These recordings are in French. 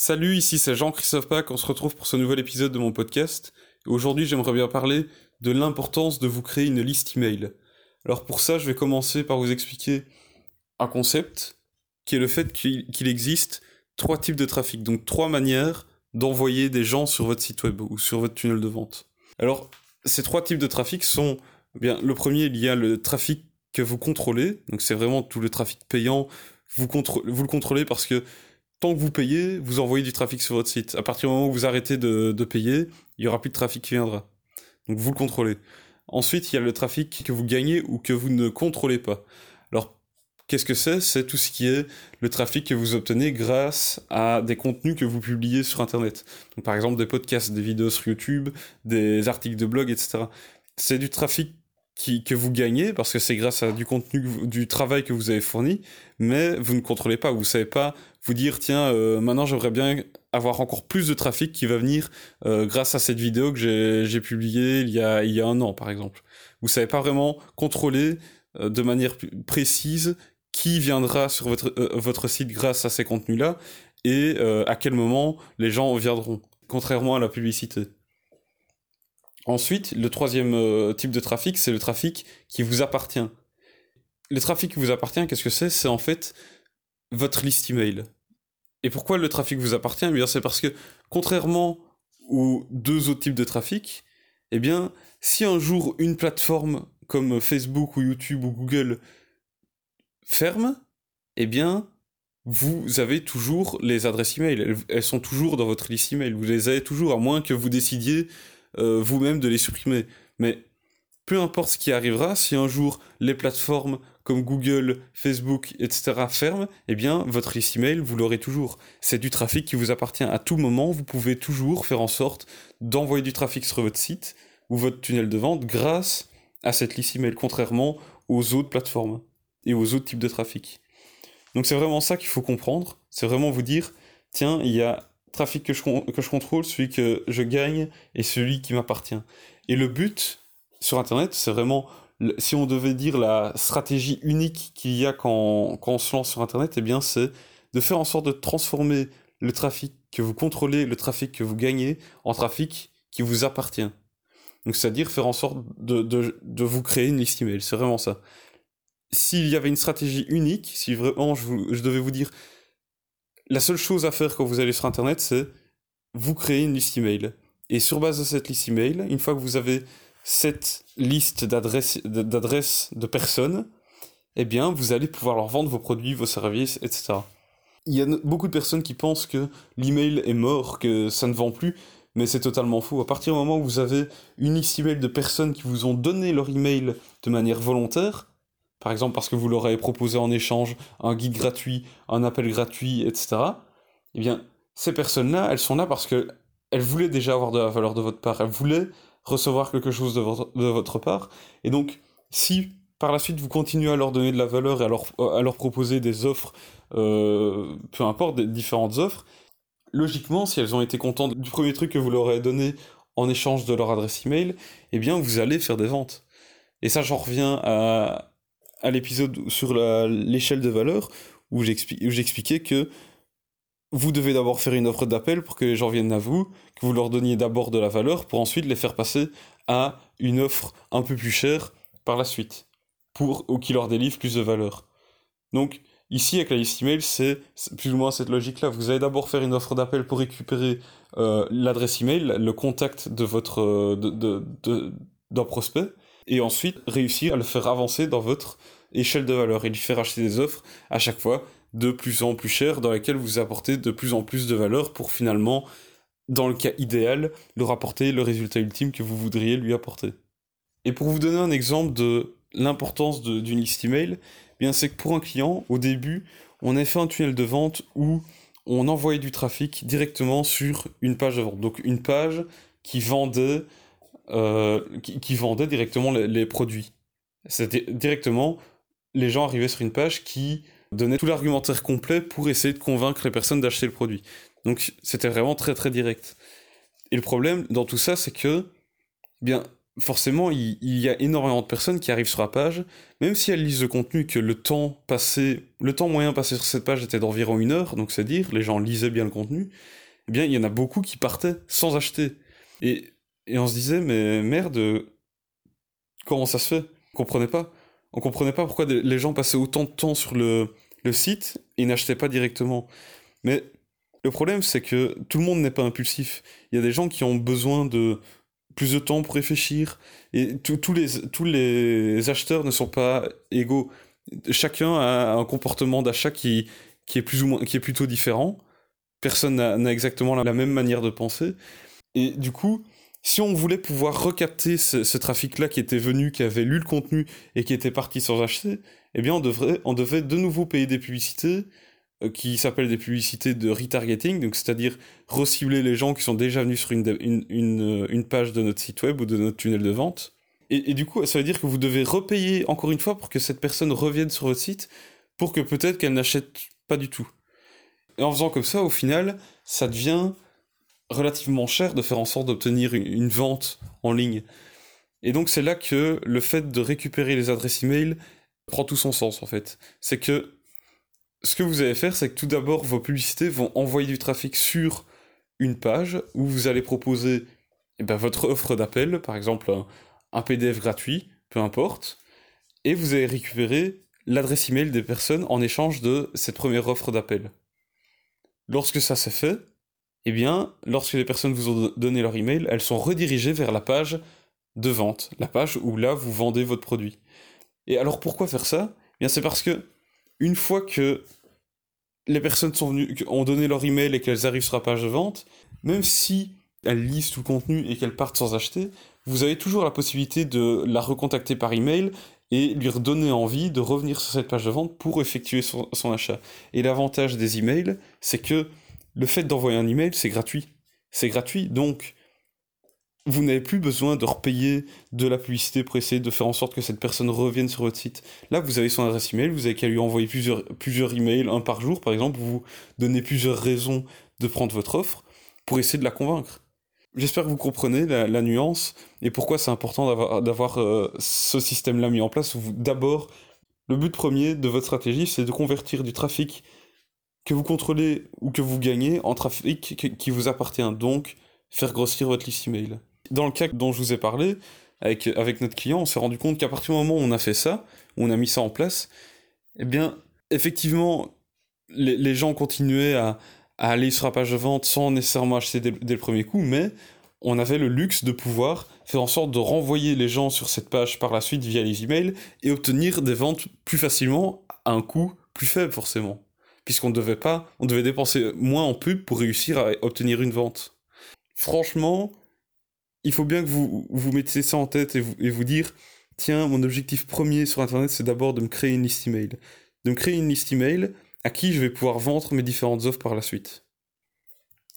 Salut, ici c'est Jean-Christophe Pack, on se retrouve pour ce nouvel épisode de mon podcast. Aujourd'hui j'aimerais bien parler de l'importance de vous créer une liste email. Alors pour ça je vais commencer par vous expliquer un concept qui est le fait qu'il existe trois types de trafic, donc trois manières d'envoyer des gens sur votre site web ou sur votre tunnel de vente. Alors ces trois types de trafic sont, eh bien le premier il y a le trafic que vous contrôlez, donc c'est vraiment tout le trafic payant, vous, vous le contrôlez parce que tant que vous payez, vous envoyez du trafic sur votre site. À partir du moment où vous arrêtez de, payer, il y aura plus de trafic qui viendra. Donc vous le contrôlez. Ensuite, il y a le trafic que vous gagnez ou que vous ne contrôlez pas. Alors, qu'est-ce que c'est? C'est tout ce qui est le trafic que vous obtenez grâce à des contenus que vous publiez sur Internet. Donc, par exemple, des podcasts, des vidéos sur YouTube, des articles de blog, etc. C'est du trafic que vous gagnez parce que c'est grâce à du contenu, du travail que vous avez fourni, mais vous ne contrôlez pas, vous savez pas vous dire tiens euh, maintenant j'aimerais bien avoir encore plus de trafic qui va venir euh, grâce à cette vidéo que j'ai publiée il y a il y a un an par exemple. Vous savez pas vraiment contrôler euh, de manière précise qui viendra sur votre votre site grâce à ces contenus là et à quel moment les gens viendront contrairement à la publicité. Ensuite, le troisième euh, type de trafic, c'est le trafic qui vous appartient. Le trafic qui vous appartient, qu'est-ce que c'est? C'est en fait votre liste email. Et pourquoi le trafic vous appartient? Eh c'est parce que contrairement aux deux autres types de trafic, eh bien, si un jour une plateforme comme Facebook ou YouTube ou Google ferme, eh bien, vous avez toujours les adresses email. Elles sont toujours dans votre liste email. Vous les avez toujours, à moins que vous décidiez euh, vous-même de les supprimer. Mais peu importe ce qui arrivera, si un jour les plateformes comme Google, Facebook, etc. ferment, eh bien, votre liste email, vous l'aurez toujours. C'est du trafic qui vous appartient à tout moment. Vous pouvez toujours faire en sorte d'envoyer du trafic sur votre site ou votre tunnel de vente grâce à cette liste email, contrairement aux autres plateformes et aux autres types de trafic. Donc c'est vraiment ça qu'il faut comprendre. C'est vraiment vous dire, tiens, il y a trafic que je, que je contrôle, celui que je gagne et celui qui m'appartient. Et le but sur Internet, c'est vraiment, si on devait dire la stratégie unique qu'il y a quand, quand, on se lance sur Internet, eh bien c'est de faire en sorte de transformer le trafic que vous contrôlez, le trafic que vous gagnez, en trafic qui vous appartient. Donc c'est-à-dire faire en sorte de, de, de, vous créer une liste email, c'est vraiment ça. S'il y avait une stratégie unique, si vraiment je, je devais vous dire la seule chose à faire quand vous allez sur Internet, c'est vous créer une liste email. Et sur base de cette liste email, une fois que vous avez cette liste d'adresses de personnes, eh bien, vous allez pouvoir leur vendre vos produits, vos services, etc. Il y a beaucoup de personnes qui pensent que l'email est mort, que ça ne vend plus, mais c'est totalement faux. À partir du moment où vous avez une liste email de personnes qui vous ont donné leur email de manière volontaire, par exemple parce que vous leur avez proposé en échange un guide gratuit, un appel gratuit, etc., eh bien, ces personnes-là, elles sont là parce que elles voulaient déjà avoir de la valeur de votre part, elles voulaient recevoir quelque chose de votre, de votre part, et donc, si par la suite vous continuez à leur donner de la valeur et à leur, à leur proposer des offres, euh, peu importe, des différentes offres, logiquement, si elles ont été contentes du premier truc que vous leur avez donné en échange de leur adresse email, eh bien, vous allez faire des ventes. Et ça, j'en reviens à, à l'épisode sur l'échelle de valeur où j'expliquais que vous devez d'abord faire une offre d'appel pour que les gens viennent à vous, que vous leur donniez d'abord de la valeur pour ensuite les faire passer à une offre un peu plus chère par la suite, pour ou qui leur délivre plus de valeur. Donc ici avec la liste email, c'est plus ou moins cette logique-là. Vous allez d'abord faire une offre d'appel pour récupérer euh, l'adresse email, le contact de votre euh, de, d'un prospect, et ensuite réussir à le faire avancer dans votre échelle de valeur et lui faire acheter des offres à chaque fois de plus en plus chères dans lesquelles vous apportez de plus en plus de valeur pour finalement, dans le cas idéal, leur rapporter le résultat ultime que vous voudriez lui apporter. Et pour vous donner un exemple de l'importance d'une liste email, eh bien c'est que pour un client, au début, on a fait un tunnel de vente où on envoyait du trafic directement sur une page de vente. Donc une page qui vendait euh, qui, vendaient directement les, produits. C'était directement, les gens arrivaient sur une page qui donnait tout l'argumentaire complet pour essayer de convaincre les personnes d'acheter le produit. Donc c'était vraiment très très direct. Et le problème dans tout ça, c'est que, bien, forcément, il, y a énormément de personnes qui arrivent sur la page, même si elles lisent le contenu, que le temps passé, le temps moyen passé sur cette page était d'environ une heure, donc c'est dire, les gens lisaient bien le contenu, eh bien, il y en a beaucoup qui partaient sans acheter. Et, et on se disait, mais merde, comment ça se fait? On comprenait pas. On comprenait pas pourquoi les gens passaient autant de temps sur le, le site et n'achetaient pas directement. Mais le problème, c'est que tout le monde n'est pas impulsif. Il y a des gens qui ont besoin de plus de temps pour réfléchir. Et tous les, tous les acheteurs ne sont pas égaux. Chacun a un comportement d'achat qui, qui, est plus ou moins, qui est plutôt différent. Personne n'a exactement la même manière de penser. Et du coup, si on voulait pouvoir recapter ce, trafic-là qui était venu, qui avait lu le contenu et qui était parti sans acheter, eh bien on, devrait, on devait de nouveau payer des publicités, euh, qui s'appellent des publicités de retargeting, donc c'est-à-dire recibler les gens qui sont déjà venus sur euh, une, page de notre site web ou de notre tunnel de vente. Et, et, du coup, ça veut dire que vous devez repayer encore une fois pour que cette personne revienne sur votre site, pour que peut-être qu'elle n'achète pas du tout. Et en faisant comme ça, au final, ça devient relativement cher de faire en sorte d'obtenir une, vente en ligne. Et donc c'est là que le fait de récupérer les adresses email prend tout son sens en fait. C'est que ce que vous allez faire, c'est que tout d'abord, vos publicités vont envoyer du trafic sur une page où vous allez proposer eh ben, votre offre d'appel, par exemple un, PDF gratuit, peu importe, et vous allez récupérer l'adresse email des personnes en échange de cette première offre d'appel. Lorsque ça s'est fait, eh bien, lorsque les personnes vous ont donné leur email, elles sont redirigées vers la page de vente, la page où là vous vendez votre produit. Et alors pourquoi faire ça? Eh Bien c'est parce que une fois que les personnes sont venues, ont donné leur email et qu'elles arrivent sur la page de vente, même si elles lisent tout le contenu et qu'elles partent sans acheter, vous avez toujours la possibilité de la recontacter par email et lui redonner envie de revenir sur cette page de vente pour effectuer son, son achat. Et l'avantage des emails, c'est que le fait d'envoyer un email, c'est gratuit. C'est gratuit, donc vous n'avez plus besoin de repayer de la publicité pour essayer de faire en sorte que cette personne revienne sur votre site. Là, vous avez son adresse email, vous avez qu'à lui envoyer plusieurs, plusieurs emails, un par jour par exemple, vous donnez plusieurs raisons de prendre votre offre pour essayer de la convaincre. J'espère que vous comprenez la, nuance et pourquoi c'est important d'avoir euh, ce système-là mis en place. D'abord, le but premier de votre stratégie, c'est de convertir du trafic que vous contrôlez ou que vous gagnez en trafic qui vous appartient. Donc, faire grossir votre liste email dans le cas dont je vous ai parlé, avec, notre client, on s'est rendu compte qu'à partir du moment où on a fait ça, on a mis ça en place, eh bien, effectivement, les, gens continuaient à, à, aller sur la page de vente sans nécessairement acheter dès, le premier coup, mais on avait le luxe de pouvoir faire en sorte de renvoyer les gens sur cette page par la suite via les emails et obtenir des ventes plus facilement à un coût plus faible forcément puisqu'on devait pas on devait dépenser moins en pub pour réussir à obtenir une vente franchement il faut bien que vous vous mettiez ça en tête et vous, et dire tiens, mon objectif premier sur Internet, c'est d'abord de me créer une liste email. De me créer une liste email à qui je vais pouvoir vendre mes différentes offres par la suite.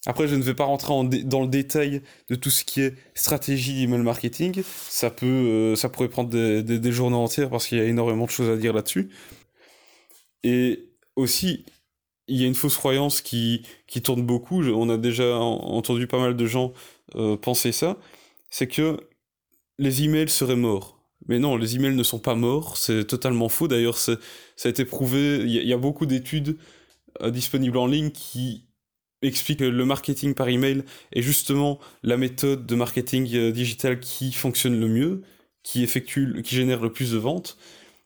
Après, je ne vais pas rentrer dans le détail de tout ce qui est stratégie d'email marketing. Ça peut, euh, ça pourrait prendre des, journées entières parce qu'il y a énormément de choses à dire là-dessus. Et aussi, il y a une fausse croyance qui, qui tourne beaucoup. on a déjà entendu pas mal de gens euh, penser ça c'est que les emails seraient morts. Mais non, les emails ne sont pas morts, c'est totalement faux. D'ailleurs, ça a été prouvé, il y, a beaucoup d'études euh, disponibles en ligne qui expliquent que le marketing par email est justement la méthode de marketing euh, digital qui fonctionne le mieux, qui effectue, qui génère le plus de ventes.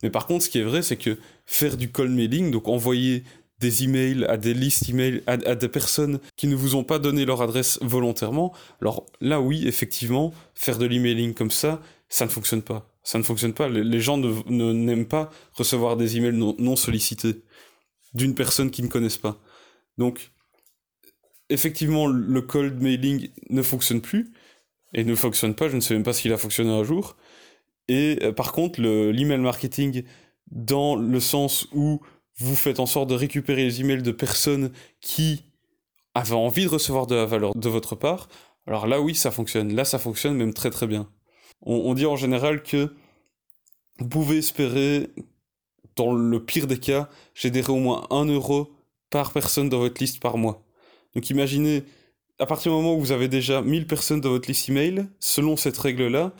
Mais par contre, ce qui est vrai, c'est que faire du cold mailing, donc envoyer des emails, à des listes emails, à, à, des personnes qui ne vous ont pas donné leur adresse volontairement, alors là oui, effectivement, faire de l'emailing comme ça, ça ne fonctionne pas. Ça ne fonctionne pas. Les, gens ne, n'aiment pas recevoir des emails non, non sollicités d'une personne qu'ils ne connaissent pas. Donc, effectivement, le cold mailing ne fonctionne plus et ne fonctionne pas. Je ne sais même pas s'il a fonctionné un jour. Et euh, par contre, l'email marketing, dans le sens où vous faites en sorte de récupérer les emails de personnes qui avaient envie de recevoir de la valeur de votre part, alors là oui, ça fonctionne. Là, ça fonctionne même très très bien. On, dit en général que vous pouvez espérer, dans le pire des cas, générer au moins 1 euro par personne dans votre liste par mois. Donc imaginez, à partir du moment où vous avez déjà 1000 personnes dans votre liste email, selon cette règle-là,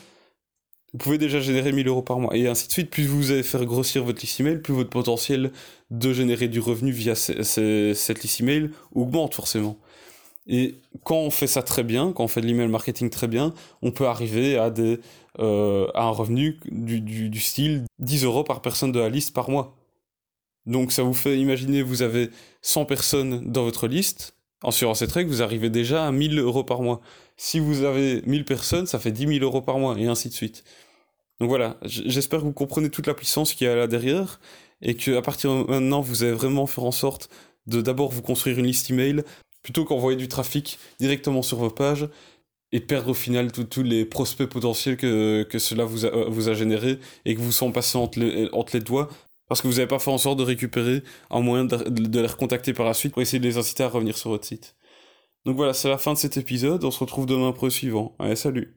vous pouvez déjà générer 1000 euros par mois. Et ainsi de suite, plus vous allez faire grossir votre liste email, plus votre potentiel de générer du revenu via cette liste email augmente forcément. Et quand on fait ça très bien, quand on fait de l'email marketing très bien, on peut arriver à, euh, un revenu du, style 10 euros par personne de la liste par mois. Donc ça vous fait imaginer, vous avez 100 personnes dans votre liste, en assurance et trek, vous arrivez déjà à 1000 euros par mois. Si vous avez 1000 personnes, ça fait 10 000 euros par mois, et ainsi de suite. Donc voilà, j'espère que vous comprenez toute la puissance qu'il y a là derrière, et qu'à partir de maintenant, vous allez vraiment faire en sorte de d'abord vous construire une liste email, plutôt qu'envoyer du trafic directement sur vos pages, et perdre au final tous les prospects potentiels que, que cela vous a, vous a généré, et que vous sont passés entre les, entre les doigts, parce que vous n'avez pas fait en sorte de récupérer un moyen de, les recontacter par la suite pour essayer de les inciter à revenir sur votre site. Donc voilà, c'est la fin de cet épisode. On se retrouve demain pour le suivant. Allez, salut